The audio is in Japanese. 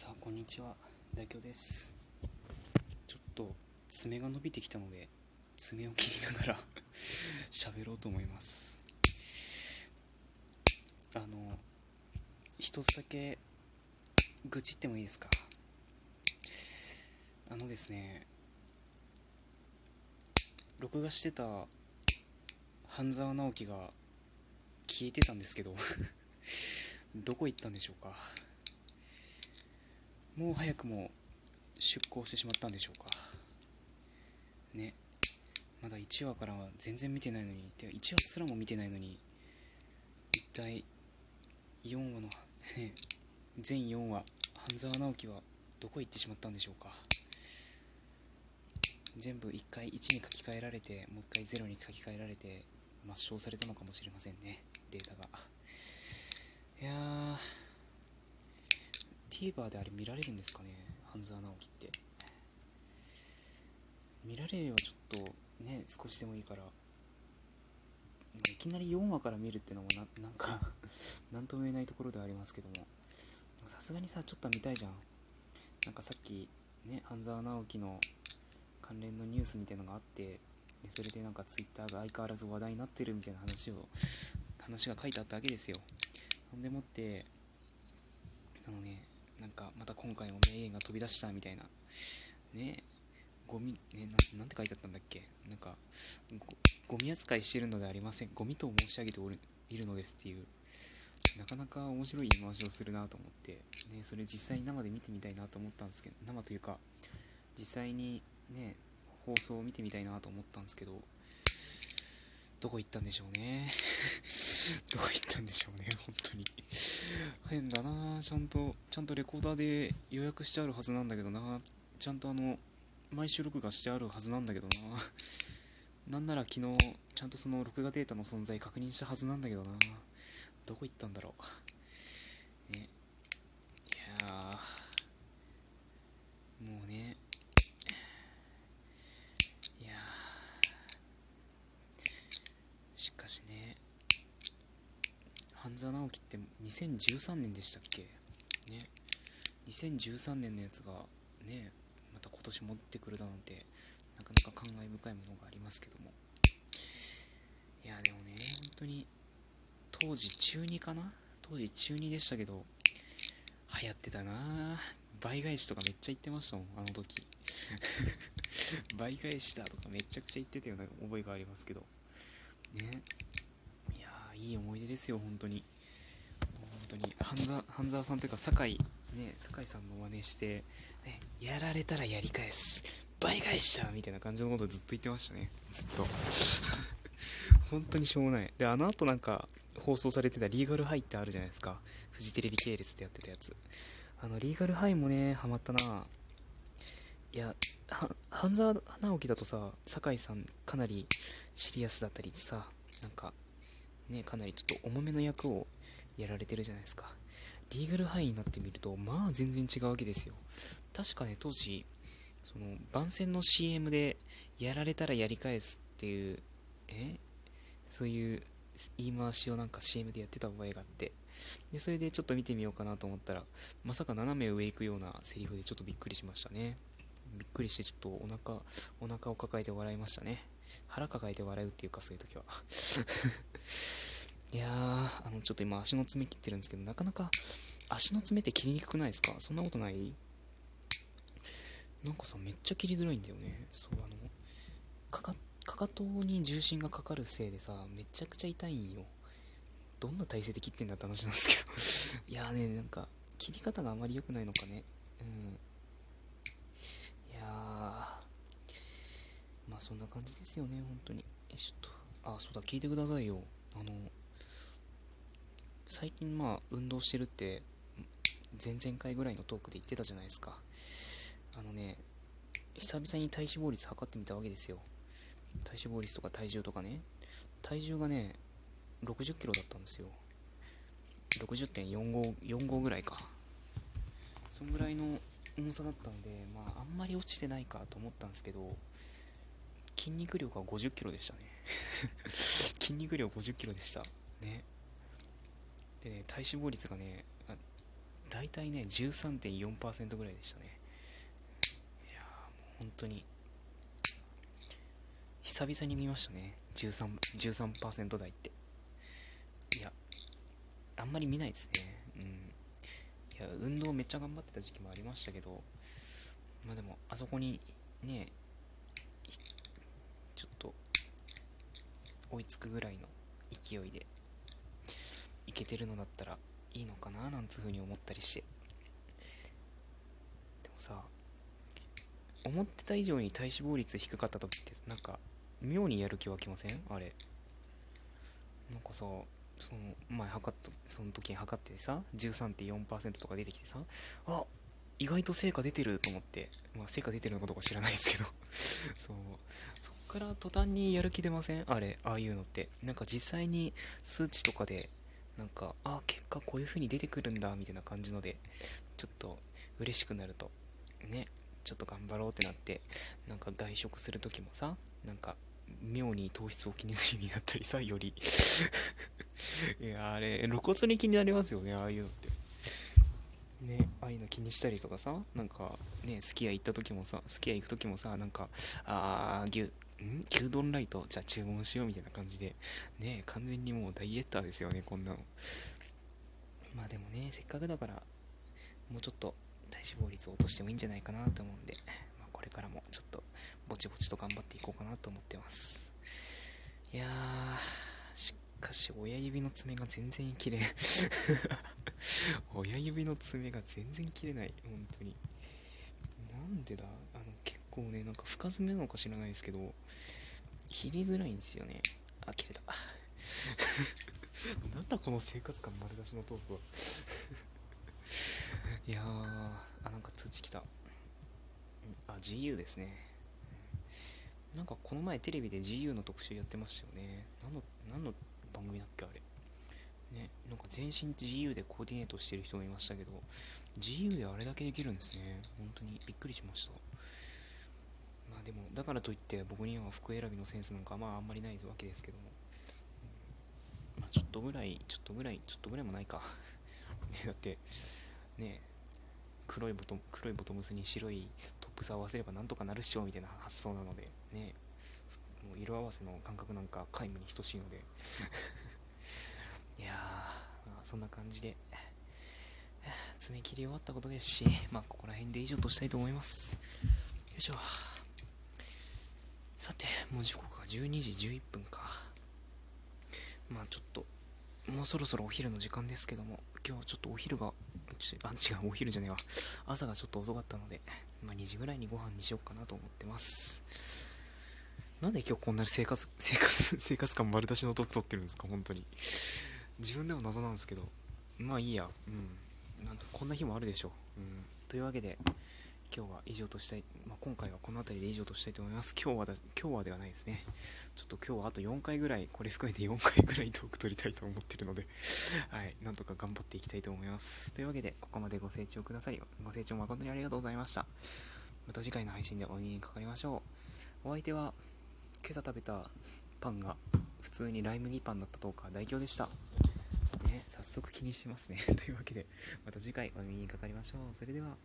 さあこんにちは。大京です。ちょっと爪が伸びてきたので爪を切りながら 喋ろうと思います。あの一つだけ愚痴ってもいいですか？あのですね録画してた半沢直樹が消えてたんですけど どこ行ったんでしょうか？もう早くも出航してしまったんでしょうか。ね。まだ1話からは全然見てないのにて1話すらも見てないのに一体4話の全4話半沢直樹はどこ行ってしまったんでしょうか。全部1回1に書き換えられてもう1回0に書き換えられて抹消されたのかもしれませんねデータが。いや TVer であれ見られるんですかね？半沢直樹って。見られればちょっとね少しでもいいから。いきなり4話から見るってのもななんか 何とも言えないところではありますけども。さすがにさちょっと見たいじゃん。なんかさっきね半沢直樹の関連のニュースみたいなのがあってそれでなんか Twitter が相変わらず話題になってるみたいな話を話が書いてあったわけですよ。ほんでもってあのねなんかまた今回も名言が飛び出したみたいな。ね。ゴミねななんて書いてあったんだっけ？なんかゴミ扱いしてるのでありません。ゴミと申し上げておるいるのですっていう。なかなか面白い言い回しをするなと思って、ね、それ実際に生で見てみたいなと思ったんですけど生というか実際にね放送を見てみたいなと思ったんですけどどこ行ったんでしょうね。どこ行ったんでしょうね本当に。変だなちゃんとちゃんとレコーダーで予約してあるはずなんだけどな。ちゃんとあの毎週録画してあるはずなんだけどな。なんなら昨日ちゃんとその録画データの存在確認したはずなんだけどな。どこ行ったんだろう。ねいやもうねいやしかしね半沢直樹って2013年でしたっけ？ね。2013年のやつがねまた今年持ってくるだなんてなかなか感慨深いものがありますけども。いやでもね本当に当時中2かな？当時中2でしたけど流行ってたな。倍返しとかめっちゃ言ってましたもんあの時。倍返しだとかめちゃくちゃ言ってたような覚えがありますけど。ね。いい思い出ですよ本当に。本当に。半沢半沢さんというか酒井ね酒井さんの真似して、ね、やられたらやり返す。倍返しだみたいな感じのことずっと言ってましたね。ずっと。本当にしょうもない。であの後なんか放送されてたリーガルハイってあるじゃないですか。フジテレビ系列でやってたやつ。あのリーガルハイもねハマったな。いや半沢直樹だとさ酒井さんかなりシリアスだったりさなんかねかなりちょっと重めの役をやられてるじゃないですか。リーガルハイになってみるとまあ全然違うわけですよ。確かね当時その番宣の CM でやられたらやり返すっていうえ？そういう言い回しをなんか CM でやってた覚えがあって。でそれでちょっと見てみようかなと思ったらまさか斜め上行くようなセリフでちょっとびっくりしましたね。びっくりしてちょっとお腹お腹を抱えて笑いましたね。腹抱えて笑うっていうかそういう時は。いやーあのちょっと今足の爪切ってるんですけどなかなか足の爪って切りにくくないですか？そんなことない？なんかさめっちゃ切りづらいんだよね。そうあのかかかかとに重心がかかるせいでさめちゃくちゃ痛いんよ。どんな体勢で切ってんだって話なんですけど。いやーねなんか切り方があまり良くないのかね。うんいやーまあそんな感じですよね本当に。えちょっとあそうだ聞いてくださいよ。あの最近まあ運動してるって前々回ぐらいのトークで言ってたじゃないですか。あのね久々に体脂肪率測ってみたわけですよ。体脂肪率とか体重とかね。体重がね60キロだったんですよ。60.45ぐらいか。そんぐらいの重さだったのでまああんまり落ちてないかと思ったんですけど筋肉量が50キロでしたね。筋肉量50キロでした。ね。でね体脂肪率がね大体ね13.4%ぐらいでしたね。いやもう本当に。久々に見ましたね。13%, 13台って。いやあんまり見ないですね。うん。いや運動めっちゃ頑張ってた時期もありましたけどまあでもあそこにねちょっと追いつくぐらいの勢いでいけてるのだったらいいのかななんつうふうに思ったりして。でもさ思ってた以上に体脂肪率低かった時ってなんか妙にやる気湧きません？あれ。なんかさその前測っとその時に測ってさ13.4%とか出てきてさあ意外と成果出てると思って、まあ、成果出てるのかどうか知らないですけど。そう。そっから途端にやる気出ません？あれああいうのって。なんか実際に数値とかでなんかあ結果こういう風に出てくるんだみたいな感じのでちょっと嬉しくなると。ねちょっと頑張ろうってなってなんか外食する時もさなんか妙に糖質を気にするようになったりさより。いやあれ露骨に気になりますよねああいうのって。ねああいうの気にしたりとかさなんかねすき家行った時もさすき家行く時もさなんかああ牛ん？牛丼ライト？じゃあ注文しようみたいな感じで。ね完全にもうダイエッターですよねこんなの。まあでもねせっかくだからもうちょっと体脂肪率を落としてもいいんじゃないかなと思うんで、まあ、これからもちょっとぼちぼちと頑張っていこうかなと思ってます。いやーしかし親指の爪が全然切れん 親指の爪が全然切れない。本当に。なんでだ？構ねなんか深爪なのか知らないですけど切りづらいんですよね。あ切れた。なんだこの生活感丸出しのトークは。いやーあなんか通知来た。あ GU ですね。なんかこの前テレビで GU の特集やってましたよね。何の何の番組だっけあれ。ね、なんか全身自由でコーディネートしてる人もいましたけど、自由であれだけできるんですね。本当にびっくりしました。あでも、だからといって僕には服選びのセンスなんかまああんまりないわけですけども。まあちょっとぐらい、ちょっとぐらい、ちょっとぐらいもないか。ね、だって、ね、黒いボトム、黒いボトムスに白いトップス合わせればなんとかなるっしょみたいな発想なので、ね、もう色合わせの感覚なんか皆無に等しいので いや、まあ、そんな感じで、爪切り終わったことですし、まあ、ここら辺で以上としたいと思います。よいしょ。さて、もう時刻が12時11分か。まあ、ちょっと、もうそろそろお昼の時間ですけども、今日はちょっとお昼が、あ、違う、お昼じゃねえわ。朝がちょっと遅かったので、まあ、2時ぐらいにご飯にしようかなと思ってます。なんで今日こんなに生活、生活、生活感丸出しのトップ取ってるんですか、本当に。自分でも謎なんですけどまあいいやうんなんとこんな日もあるでしょう、うん、というわけで今日は以上としたい、まあ、今回はこの辺りで以上としたいと思います。今日はだ今日はではないですね。ちょっと今日はあと4回ぐらいこれ含めて4回ぐらいトーク取りたいと思ってるのではいなんとか頑張っていきたいと思います。というわけでここまでご清聴くださりご清聴誠にありがとうございました。また次回の配信でお耳にかかりましょう。お相手は今朝食べたパンが普通にライ麦パンだったとか大凶でした。ね早速気にしますね。というわけでまた次回お耳にかかりましょう。それでは。